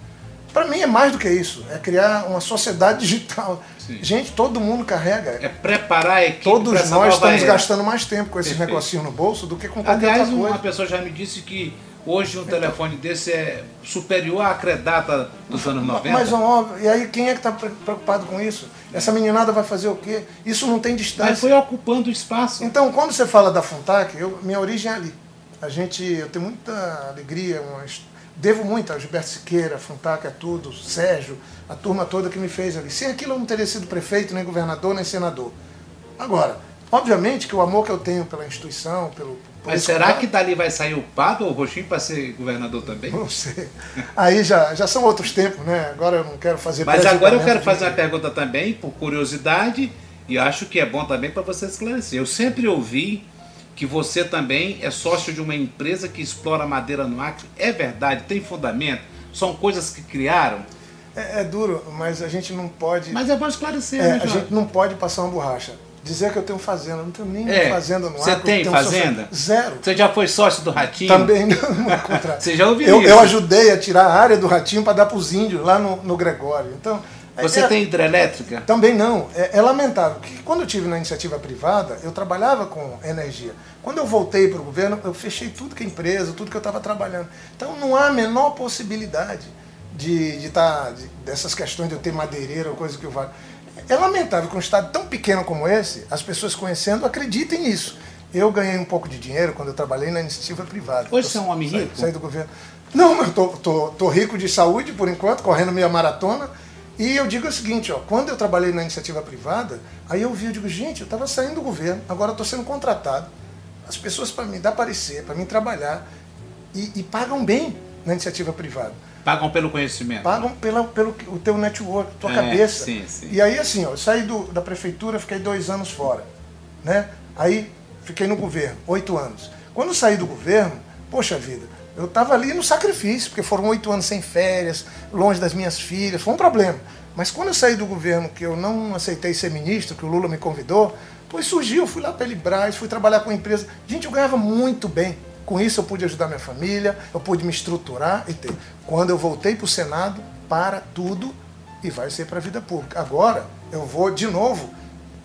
Para mim é mais do que isso. É criar uma sociedade digital. Sim. Gente, todo mundo carrega. É preparar a equipe Todos nós estamos era. gastando mais tempo com esses Perfeito. negocinhos no bolso do que com qualquer Aliás, outra uma coisa. pessoa já me disse que hoje um telefone desse é superior à credata dos anos 90. Mas óbvio, e aí quem é que está preocupado com isso? Essa meninada vai fazer o quê? Isso não tem Mas distância. foi ocupando espaço. Então, quando você fala da Funtac, eu, minha origem é ali. A gente, eu tenho muita alegria, devo muito a Gilberto Siqueira, a Funtac, a tudo, Sérgio, a turma toda que me fez ali. Sem aquilo eu não teria sido prefeito, nem governador, nem senador. Agora, obviamente que o amor que eu tenho pela instituição, pelo. Mas será contato- que dali vai sair o Pado ou o Roxinho para ser governador também? Não sei. Aí já, já são outros tempos, né? Agora eu não quero fazer Mas agora eu quero pré-julgamento fazer de uma pergunta também, por curiosidade, e acho que é bom também para você esclarecer. Eu sempre ouvi que você também é sócio de uma empresa que explora madeira no Acre. É verdade? Tem fundamento? São coisas que criaram? É, é duro, mas a gente não pode. Mas é bom esclarecer, é, né, a Jorge? gente não pode passar uma borracha. Dizer que eu tenho fazenda, não tenho nem É, fazenda no você Acre, eu tem fazenda? Zero. Você já foi sócio do Ratinho? Também não, contrário. Você já ouviu eu, isso? eu ajudei a tirar a área do ratinho para dar para os índios lá no, no Gregório. Então, é- Você é- tem hidrelétrica? Também não. É, é lamentável. Porque quando eu tive na iniciativa privada, eu trabalhava com energia. Quando eu voltei para o governo, eu fechei tudo que é empresa, tudo que eu estava trabalhando. Então não há a menor possibilidade de, de tá, de- dessas questões de eu ter madeireira ou coisa que eu vá. É lamentável que um estado tão pequeno como esse, as pessoas conhecendo acreditem nisso. Eu ganhei um pouco de dinheiro quando eu trabalhei na iniciativa privada. Hoje você é um homem saí- rico? Saí do governo. Não, mas eu tô, tô, tô rico de saúde por enquanto, correndo minha maratona. E eu digo o seguinte, ó, quando eu trabalhei na iniciativa privada, aí eu vi, eu digo, gente, eu estava saindo do governo, agora estou sendo contratado. As pessoas para me dar parecer, para mim trabalhar, e, e pagam bem na iniciativa privada. Pagam pelo conhecimento. Pagam pela, pelo o teu network, tua É, cabeça. sim, sim. E aí, assim, ó, eu saí do, da prefeitura, fiquei dois anos fora. Né? Aí fiquei no governo, oito anos. Quando eu saí do governo, poxa vida, eu estava ali no sacrifício, porque foram oito anos sem férias, longe das minhas filhas, foi um problema. Mas quando eu saí do governo, que eu não aceitei ser ministro, que o Lula me convidou, pois surgiu, fui lá para Elibraz, fui trabalhar com a empresa. Gente, eu ganhava muito bem. Com isso eu pude ajudar minha família, eu pude me estruturar e ter. Quando eu voltei para o Senado, para tudo e vai ser para a vida pública. Agora eu vou de novo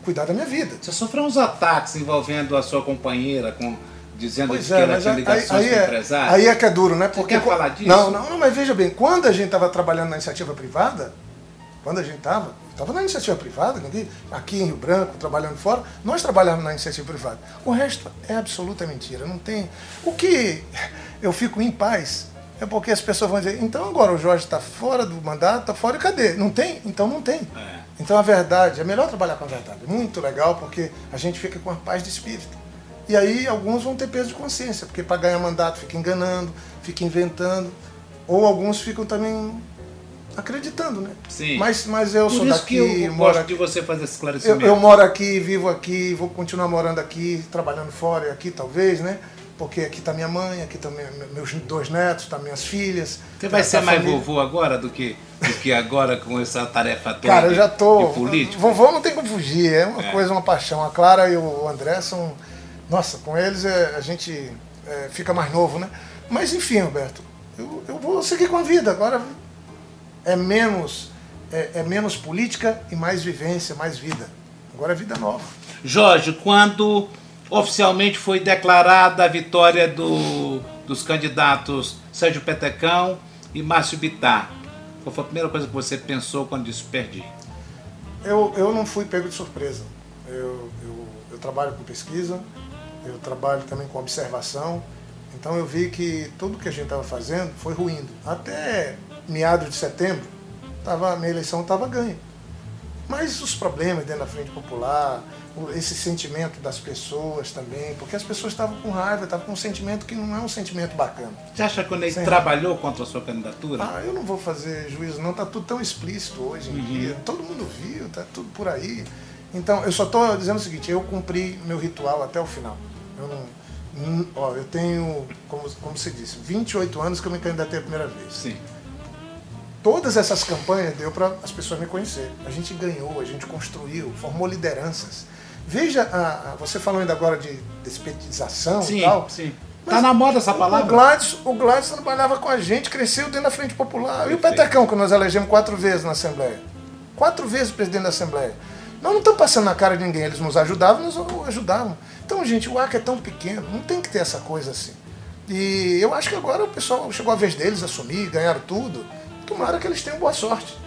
cuidar da minha vida. Você sofreu uns ataques envolvendo a sua companheira, com, dizendo Pois que é, ela tinha aí, ligações aí com é, empresários. aí é que é duro, né? Porque quer falar disso? Não, não, não, mas veja bem, quando a gente estava trabalhando na iniciativa privada, quando a gente estava, estava na iniciativa privada, aqui em Rio Branco, trabalhando fora, nós trabalhávamos na iniciativa privada. O resto é absoluta mentira, não tem. O que eu fico em paz é porque as pessoas vão dizer, então agora o Jorge está fora do mandato, está fora, e cadê? Não tem? Então não tem. É. Então a verdade, é melhor trabalhar com a verdade. É muito legal porque a gente fica com a paz de espírito. E aí alguns vão ter peso de consciência, porque para ganhar mandato fica enganando, fica inventando, ou alguns ficam também acreditando, né? Sim. Mas, mas eu Por sou isso daqui, que eu moro gosto aqui. de você fazer esse Eu, esclarecimento. eu moro aqui, vivo aqui, vou continuar morando aqui, trabalhando fora e aqui talvez, né? Porque aqui está minha mãe, aqui estão meus dois netos, tá minhas filhas. Você vai tá ser a mais família. vovô agora do que, do que agora com essa tarefa toda Cara, eu já tô. de político? Vovô não tem como fugir, é uma É. coisa, uma paixão. A Clara e o André são. Nossa, com eles é, a gente é, fica mais novo, né? Mas enfim, Roberto, eu, eu vou seguir com a vida. Agora é menos, é, é menos política e mais vivência, mais vida. Agora é vida nova. Jorge, quando oficialmente foi declarada a vitória do, dos candidatos Sérgio Petecão e Márcio Bittar, qual foi a primeira coisa que você pensou quando disse perdi? Eu, eu não fui pego de surpresa. Eu, eu, eu trabalho com pesquisa, eu trabalho também com observação. Então eu vi que tudo que a gente estava fazendo foi ruindo. Até meados de setembro, tava, a minha eleição estava ganha. Mas os problemas dentro da Frente Popular, o- esse sentimento das pessoas também, porque as pessoas estavam com raiva, estavam com um sentimento que não é um sentimento bacana. Você acha que ele Sim. trabalhou contra a sua candidatura? Ah, eu não vou fazer juízo, não. Tá tudo tão explícito hoje em dia. Todo mundo viu, tá tudo por aí. Então, eu só estou dizendo o seguinte: eu cumpri meu ritual até o final. Eu não. Ó, eu tenho, como, como se disse, 28 anos que eu me candidatei a primeira vez. Sim. Todas essas campanhas deu para as pessoas me conhecer. A gente ganhou, a gente construiu, formou lideranças. Veja, a, a- você falou ainda agora de despetização Sim, e tal. sim. Tá na moda essa O palavra? Gladys, o Gladys trabalhava com a gente, cresceu dentro da Frente Popular. E o Perfeito. Petecão, que nós elegemos quatro vezes na Assembleia. Quatro vezes presidente da Assembleia. Nós não estamos passando na cara de ninguém, eles nos ajudavam, nós o ajudavam. Então, gente, o Acre é tão pequeno, não tem que ter essa coisa assim. E eu acho que agora o pessoal chegou a vez deles assumir, ganharam tudo. Tomara que eles tenham boa sorte.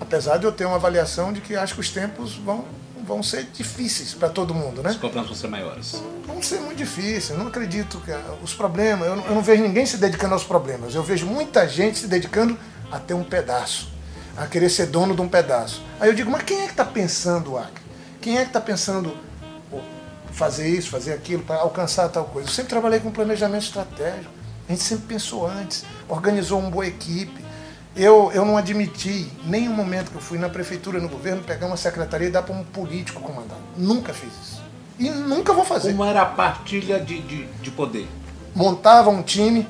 Apesar de eu ter uma avaliação de que acho que os tempos vão, vão ser difíceis para todo mundo, né? As cobranças vão ser maiores. vão ser muito difíceis. Eu não acredito que os problemas, eu não, eu não vejo ninguém se dedicando aos problemas. Eu vejo muita gente se dedicando a ter um pedaço, a querer ser dono de um pedaço. Aí eu digo, mas quem é que está pensando Acre? Quem é que está pensando fazer isso, fazer aquilo, para alcançar tal coisa? Eu sempre trabalhei com planejamento estratégico. A gente sempre pensou antes, organizou uma boa equipe. Eu, eu não admiti, nenhum momento que eu fui na prefeitura, no governo, pegar uma secretaria e dar para um político comandar. Nunca fiz isso. E nunca vou fazer. Como era a partilha de, de, de poder? Montava um time,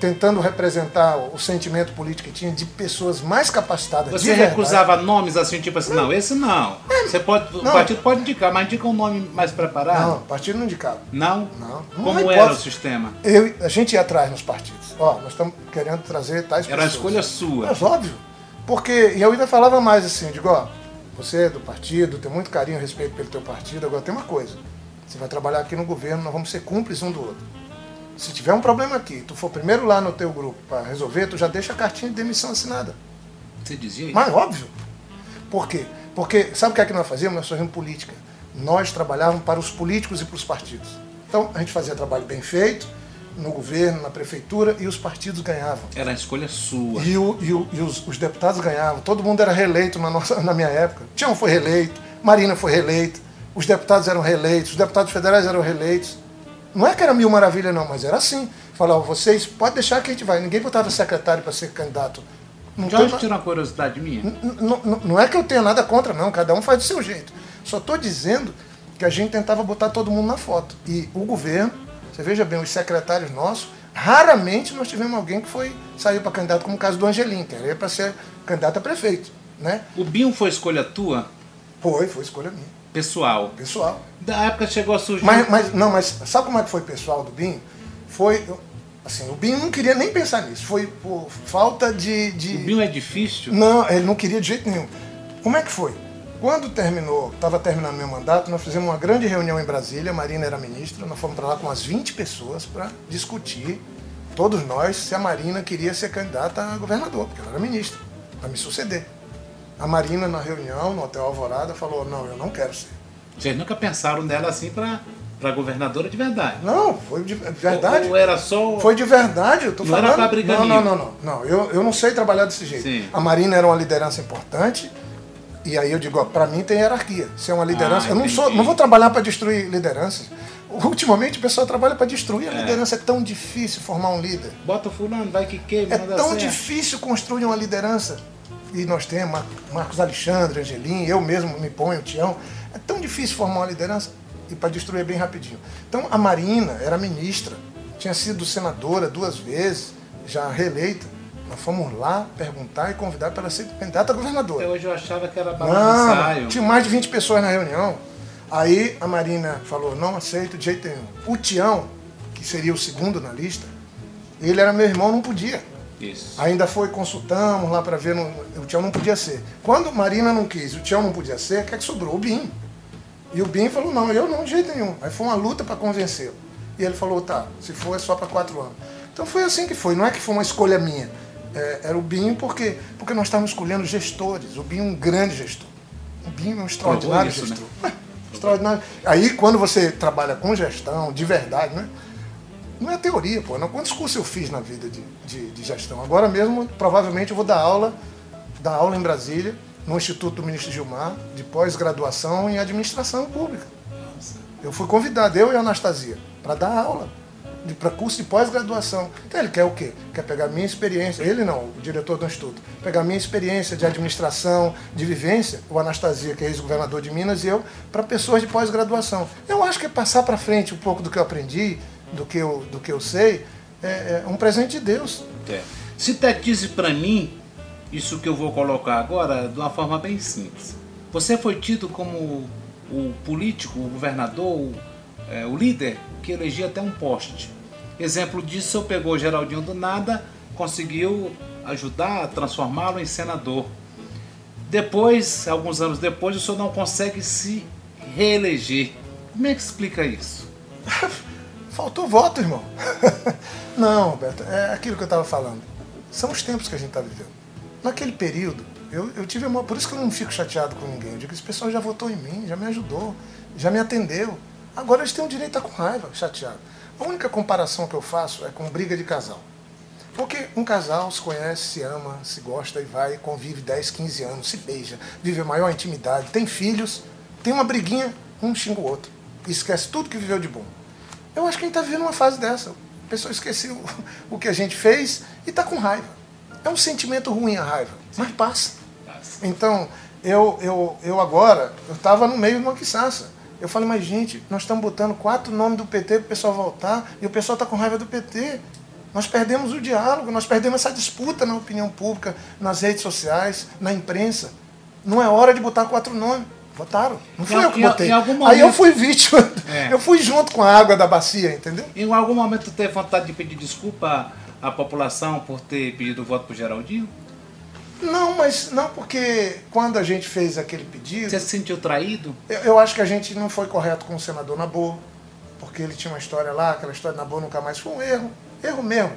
tentando representar o sentimento político que tinha de pessoas mais capacitadas. Você recusava nomes assim, tipo assim, não, não esse não. Você pode, não. O partido pode indicar, mas indica um nome mais preparado? Não, o partido não indicava. Não? Não. Como não era o sistema? Eu, a gente ia atrás nos partidos. Ó, nós estamos querendo trazer tais era pessoas. Era a escolha sua. Mas óbvio. Porque, e eu ainda falava mais assim, eu digo, ó, você é do partido, tem muito carinho e respeito pelo teu partido, agora tem uma coisa. Você vai trabalhar aqui no governo, nós vamos ser cúmplices um do outro. Se tiver um problema aqui, tu for primeiro lá no teu grupo para resolver, tu já deixa a cartinha de demissão assinada. Você dizia isso? Mas óbvio. Por quê? Porque sabe o que é que nós fazíamos? Nós fazíamos política. Nós trabalhávamos para os políticos e para os partidos. Então a gente fazia trabalho bem feito no governo, na prefeitura e os partidos ganhavam. Era a escolha sua. E, o, e, o, e os, os, deputados ganhavam. Todo mundo era reeleito na, nossa, na minha época. Tião foi reeleito, Marina foi reeleita, os deputados eram reeleitos, os deputados federais eram reeleitos. Não é que era mil maravilha, não, mas era assim. Falava, vocês podem deixar que a gente vai. Ninguém botava secretário para ser candidato. Não Jorge tem... tira uma curiosidade minha. Não é que eu tenha nada contra, não. Cada um faz do seu jeito. Só estou dizendo que a gente tentava botar todo mundo na foto. E o governo, você veja bem, os secretários nossos, raramente nós tivemos alguém que foi saiu para candidato, como o caso do Angelim, que era para ser candidato a prefeito. Né? O Binho foi escolha tua? Foi, foi escolha minha. Pessoal. Pessoal. Da época chegou a surgir. Mas, mas, não, mas sabe como é que foi pessoal do BIM? Foi. Assim, o BIM não queria nem pensar nisso. Foi por falta de. de... O BIM é difícil? Não, ele não queria de jeito nenhum. Como é que foi? Quando terminou, estava terminando meu mandato, nós fizemos uma grande reunião em Brasília, a Marina era ministra, nós fomos para lá com umas 20 pessoas para discutir, todos nós, se a Marina queria ser candidata a governador, porque ela era ministra, para me suceder. A Marina, na reunião, no Hotel Alvorada, falou: Não, eu não quero ser. Vocês nunca pensaram nela assim para para governadora de verdade? Não, foi de verdade. Ou, ou era só. Foi de verdade, eu tô não falando. Era pra brigar não, não, não, não, não. Eu, eu não sei trabalhar desse jeito. Sim. A Marina era uma liderança importante. E aí eu digo, para mim tem hierarquia. Se é uma liderança, ah, eu não sou, não vou trabalhar para destruir lideranças. Ultimamente o pessoal trabalha para destruir a é. liderança. É tão difícil formar um líder. Bota fulano, vai que queima. É tão certo. difícil construir uma liderança e nós temos Marcos Alexandre, Angelim, eu mesmo me ponho, o Tião. É tão difícil formar uma liderança e para destruir bem rapidinho. Então a Marina era ministra, tinha sido senadora duas vezes, já reeleita. Nós fomos lá perguntar e convidar para ela ser candidata a governadora. Até hoje eu achava que era balão ensaio. Tinha mais de 20 pessoas na reunião. Aí a Marina falou, não aceito de jeito nenhum. O Tião, que seria o segundo na lista, ele era meu irmão, não podia. Isso. Ainda foi, consultamos lá para ver, no, o Tião não podia ser. Quando Marina não quis, o Tião não podia ser, o que é que sobrou? O Bim. E o Bim falou, não, eu não, de jeito nenhum. Aí foi uma luta para convencê-lo. E ele falou, tá, se for é só para quatro anos. Então foi assim que foi, não é que foi uma escolha minha. É, era o Bim porque, porque nós estávamos escolhendo gestores. O Bim é um grande gestor. O Bim é um extraordinário isso, gestor. Né? extraordinário. Aí quando você trabalha com gestão, de verdade, né? Não é teoria, pô. Não, quantos cursos eu fiz na vida de, de, de, gestão? Agora mesmo, provavelmente, eu vou dar aula, dar aula em Brasília, no Instituto do Ministro Gilmar, de pós-graduação em administração pública. Eu fui convidado, eu e a Anastasia, para dar aula para curso de pós-graduação. Então ele quer o quê? Quer pegar minha experiência, ele não, o diretor do instituto, pegar minha experiência de administração, de vivência, o Anastasia, que é ex-governador de Minas, e eu, para pessoas de pós-graduação. Eu acho que é passar para frente um pouco do que eu aprendi, do que eu, do que eu sei, é, é um presente de Deus. É. Sintetize para mim isso que eu vou colocar agora de uma forma bem simples. Você foi tido como o político, o governador, o, é, o líder que elegia até um poste. Exemplo disso, eu pegou o Geraldinho do nada, conseguiu ajudar a transformá-lo em senador. Depois, alguns anos depois, o senhor não consegue se reeleger. Como é que explica isso? Faltou voto, irmão. não, Roberto, é aquilo que eu estava falando. São os tempos que a gente está vivendo. Naquele período, eu, eu tive uma. Por isso que eu não fico chateado com ninguém. Eu digo, esse pessoal já votou em mim, já me ajudou, já me atendeu. Agora eles têm o direito a estar com raiva, chateado. A única comparação que eu faço é com briga de casal. Porque um casal se conhece, se ama, se gosta e vai, convive 10, 15 anos, se beija, vive a maior intimidade, tem filhos, tem uma briguinha, um xinga o outro. Esquece tudo que viveu de bom. Eu acho que a gente está vivendo uma fase dessa. A pessoa esqueceu o que a gente fez e está com raiva. É um sentimento ruim a raiva, mas passa. Então, eu, eu, eu agora, eu estava no meio de uma quiçaça. Eu falei, mas gente, nós estamos botando quatro nomes do PT para o pessoal voltar e o pessoal está com raiva do PT. Nós perdemos o diálogo, nós perdemos essa disputa na opinião pública, nas redes sociais, na imprensa. Não é hora de botar quatro nomes. Votaram. Não fui Em- eu que botei. em algum Aí eu momento- fui vítima. É. Eu fui junto com a água da bacia, entendeu? Em algum momento teve vontade de pedir desculpa à população por ter pedido voto pro Geraldinho? Não, mas não porque quando a gente fez aquele pedido, Você se sentiu traído? eu, eu acho que a gente não foi correto com o senador Nabor, porque ele tinha uma história lá, aquela história Nabor nunca mais foi um erro, erro mesmo.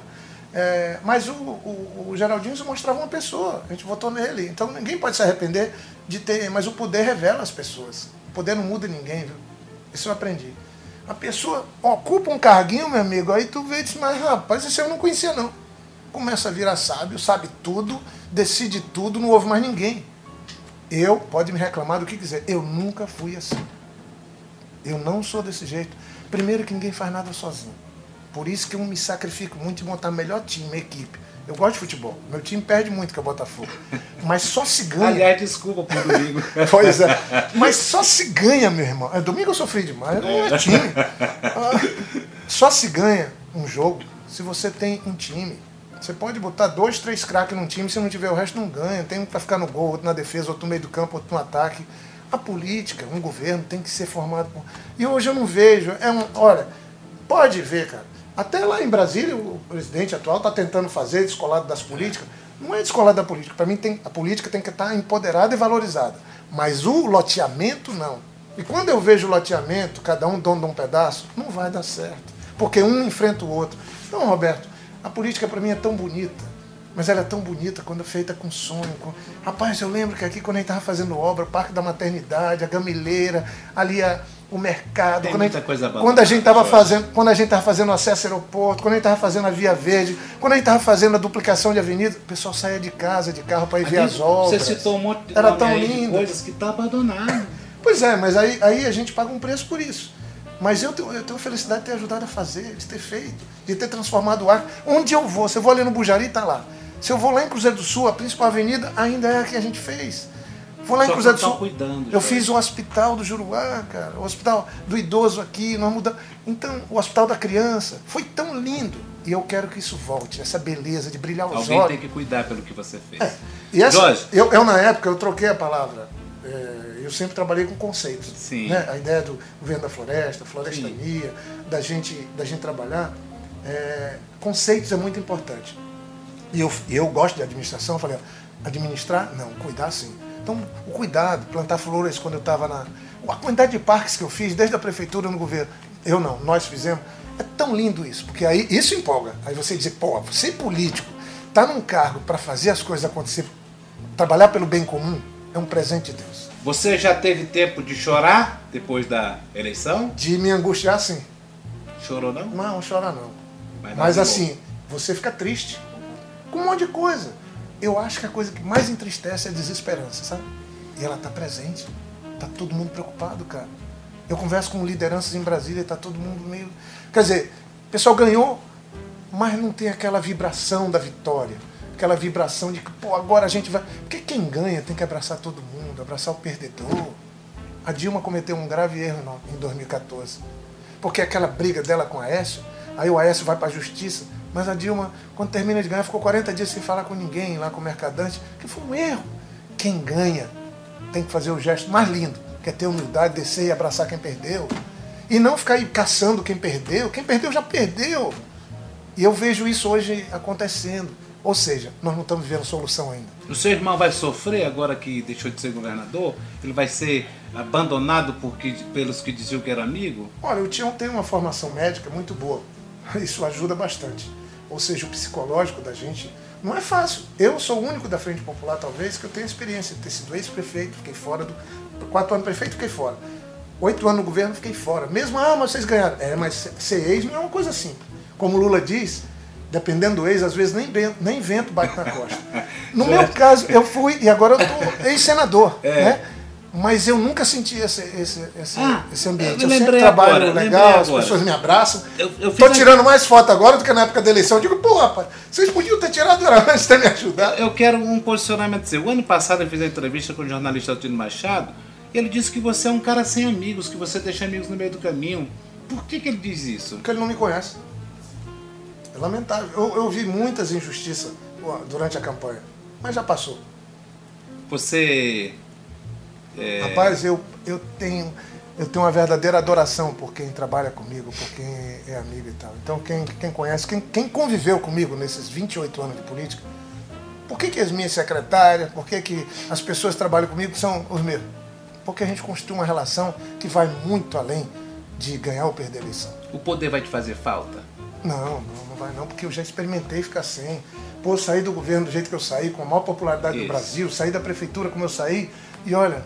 É, mas o, o, o Geraldinho mostrava uma pessoa, a gente votou nele, então ninguém pode se arrepender de ter, mas o poder revela as pessoas. O poder não muda ninguém, viu? Isso eu aprendi. A pessoa ocupa um carguinho, meu amigo, aí tu vê e diz, mas rapaz, esse eu não conhecia não. Começa a virar sábio, sabe tudo, decide tudo, não ouve mais ninguém. Eu, pode me reclamar do que quiser, eu nunca fui assim. Eu não sou desse jeito. Primeiro que ninguém faz nada sozinho. Por isso que eu me sacrifico muito em montar melhor time, equipe. Eu gosto de futebol. Meu time perde muito que é o Botafogo. Mas só se ganha. Aliás, desculpa por domingo. Pois é. Mas só se ganha, meu irmão. É, domingo eu sofri demais, não é time. Ah, só se ganha um jogo se você tem um time. Você pode botar dois, três craques num time, se não tiver o resto, não ganha. Tem um para ficar no gol, outro na defesa, outro no meio do campo, outro no ataque. A política, um governo tem que ser formado por. E hoje eu não vejo. É um, olha, pode ver, cara. Até lá em Brasília, o presidente atual está tentando fazer descolado das políticas. Não é descolado da política. Para mim, tem, a política tem que estar empoderada e valorizada. Mas o loteamento, não. E quando eu vejo o loteamento, cada um dono de um pedaço, não vai dar certo. Porque um enfrenta o outro. Então, Roberto, a política para mim é tão bonita. Mas ela é tão bonita quando é feita com sonho. Com... Rapaz, eu lembro que aqui quando a gente estava fazendo obra, o Parque da Maternidade, a Gamileira, ali a, o mercado. Quando a gente, Quando a gente estava fazendo, quando a gente estava fazendo o acesso ao aeroporto, quando a gente estava fazendo a Via Verde, quando a gente estava fazendo a duplicação de avenida, o pessoal saía de casa, de carro para ir ver as obras. Você citou um monte de, Era tão aí de lindo. coisas que está abandonado. Pois é, mas aí, aí a gente paga um preço por isso. Mas eu tenho, eu tenho felicidade de ter ajudado a fazer, de ter feito, de ter transformado o ar. Onde eu vou, se eu vou ali no Bujari, tá lá. Se eu vou lá em Cruzeiro do Sul, a principal avenida ainda é a que a gente fez. Vou lá Só em Cruzeiro do não Sul. cuidando, eu fiz o hospital do Juruá, cara, o hospital do idoso aqui, nós mudamos. Então, o hospital da criança foi tão lindo. E eu quero que isso volte, essa beleza de brilhar os Alguém olhos. tem que cuidar pelo que você fez. É. E essa, Jorge, eu, eu, na época, eu troquei a palavra. É, eu sempre trabalhei com conceitos. Sim. Né? A ideia do governo da floresta, florestania, da gente, da gente trabalhar. é, conceitos é muito importante. E eu, eu gosto de administração, eu falei, administrar? Não, cuidar sim. Então, o cuidado, plantar flores quando eu estava na. A quantidade de parques que eu fiz, desde a prefeitura no governo. Eu não, nós fizemos. É tão lindo isso, porque aí isso empolga. Aí você dizer, pô, você é político, tá num cargo para fazer as coisas acontecer, trabalhar pelo bem comum, é um presente de Deus. você já teve tempo de chorar depois da eleição? De me angustiar, sim. Chorou não? Não, não chora não. Mas Mas não assim, você fica triste com um monte de coisa. Eu acho que a coisa que mais entristece é a desesperança, sabe? E ela tá presente. Tá todo mundo preocupado, cara. Eu converso com lideranças em Brasília e tá todo mundo meio. Quer dizer, o pessoal ganhou, mas não tem aquela vibração da vitória. Aquela vibração de que, pô, agora a gente vai. Porque quem ganha tem que abraçar todo mundo, abraçar o perdedor. A Dilma cometeu um grave erro em 2014. Porque aquela briga dela com o Aécio, aí o Aécio vai para a justiça, mas a Dilma, quando termina de ganhar, ficou 40 dias sem falar com ninguém lá com o mercadante, que foi um erro. Quem ganha tem que fazer o gesto mais lindo, que é ter humildade, descer e abraçar quem perdeu. E não ficar aí caçando quem perdeu. Quem perdeu já perdeu. E eu vejo isso hoje acontecendo. Ou seja, nós não estamos vivendo solução ainda. O seu irmão vai sofrer agora que deixou de ser governador? Ele vai ser abandonado porque, pelos que diziam que era amigo? Olha, o Tião tem uma formação médica muito boa. Isso ajuda bastante. Ou seja, o psicológico da gente não é fácil. Eu sou o único da Frente Popular, talvez, que eu tenho experiência de ter sido ex-prefeito, fiquei fora do. Quatro anos prefeito, fiquei fora. Oito anos no governo, fiquei fora. Mesmo, ah, mas vocês ganharam. É, mas ser ex não é uma coisa simples. Como o Lula diz, dependendo do ex, às vezes nem, ben- nem vento bate na costa. No meu caso, eu fui, e agora eu tô ex-senador. É. Né? Mas eu nunca senti esse, esse, esse, Ah, esse ambiente. eu Eu, sempre trabalho agora, legal, as agora. pessoas me abraçam. Eu- eu fiz Tô a- tirando mais foto agora do que na época da eleição. Eu digo, pô, rapaz, vocês podiam ter tirado antes de me ajudado. Eu quero um posicionamento seu. O ano passado eu fiz a entrevista com o jornalista Altino Machado e ele disse que você é um cara sem amigos, que você deixa amigos no meio do caminho. Por que, que ele diz isso? Porque ele não me conhece. É lamentável. Eu, eu vi muitas injustiças durante a campanha, mas já passou. Você. É, Rapaz, eu, eu, tenho, eu tenho uma verdadeira adoração por quem trabalha comigo, por quem é amigo e tal. Então, quem, quem conhece, quem, quem conviveu comigo nesses 28 anos de política, por que, que as minhas secretárias, por que, que as pessoas que trabalham comigo são os meus? Porque a gente construiu uma relação que vai muito além de ganhar ou perder a eleição. o poder vai te fazer falta? Não, não, não vai não, porque eu já experimentei ficar sem. Pô, saí do governo do jeito que eu saí, com a maior popularidade Isso. do Brasil, saí da prefeitura como eu saí, e olha,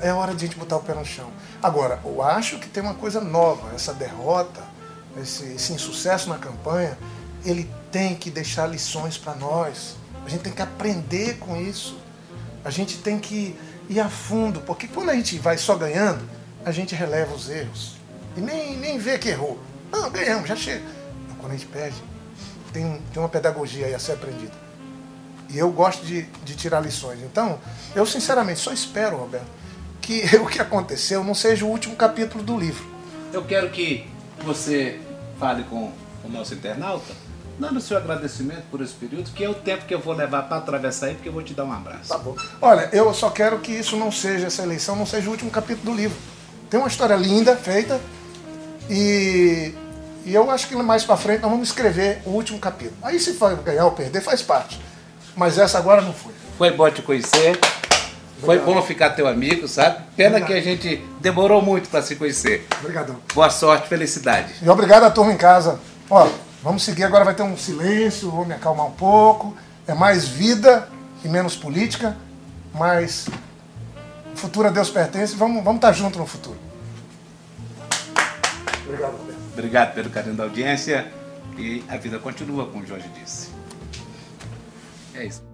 é hora de a gente botar o pé no chão. Agora, eu acho que tem uma coisa nova, essa derrota, esse, esse insucesso na campanha, ele tem que deixar lições para nós. A gente tem que aprender com isso. A gente tem que ir a fundo, porque quando a gente vai só ganhando, a gente releva os erros. E nem, nem vê que errou. Não, ganhamos, já chega. Mas quando a gente perde, tem, tem uma pedagogia aí a ser aprendida. E eu gosto de, de tirar lições. Então, eu sinceramente só espero, Roberto, que o que aconteceu não seja o último capítulo do livro. Eu quero que você fale com o nosso internauta, dando o seu agradecimento por esse período, que é o tempo que eu vou levar para atravessar aí, porque eu vou te dar um abraço. Tá bom. Olha, eu só quero que isso não seja, essa eleição não seja o último capítulo do livro. Tem uma história linda feita e, e eu acho que mais pra frente nós vamos escrever o último capítulo. Aí se for ganhar ou perder, faz parte. Mas essa agora não foi. Foi bom te conhecer. Foi bom ficar teu amigo, sabe? Pena Obrigado. que a gente demorou muito para se conhecer. Obrigadão. Boa sorte, felicidade. E obrigado à turma em casa. Ó, vamos seguir agora, vai ter um silêncio, vou me acalmar um pouco. É mais vida e menos política, mas o futuro a Deus pertence. Vamos, vamos estar juntos no futuro. Obrigado, Roberto. Obrigado pelo carinho da audiência e a vida continua, como o Jorge disse. É isso.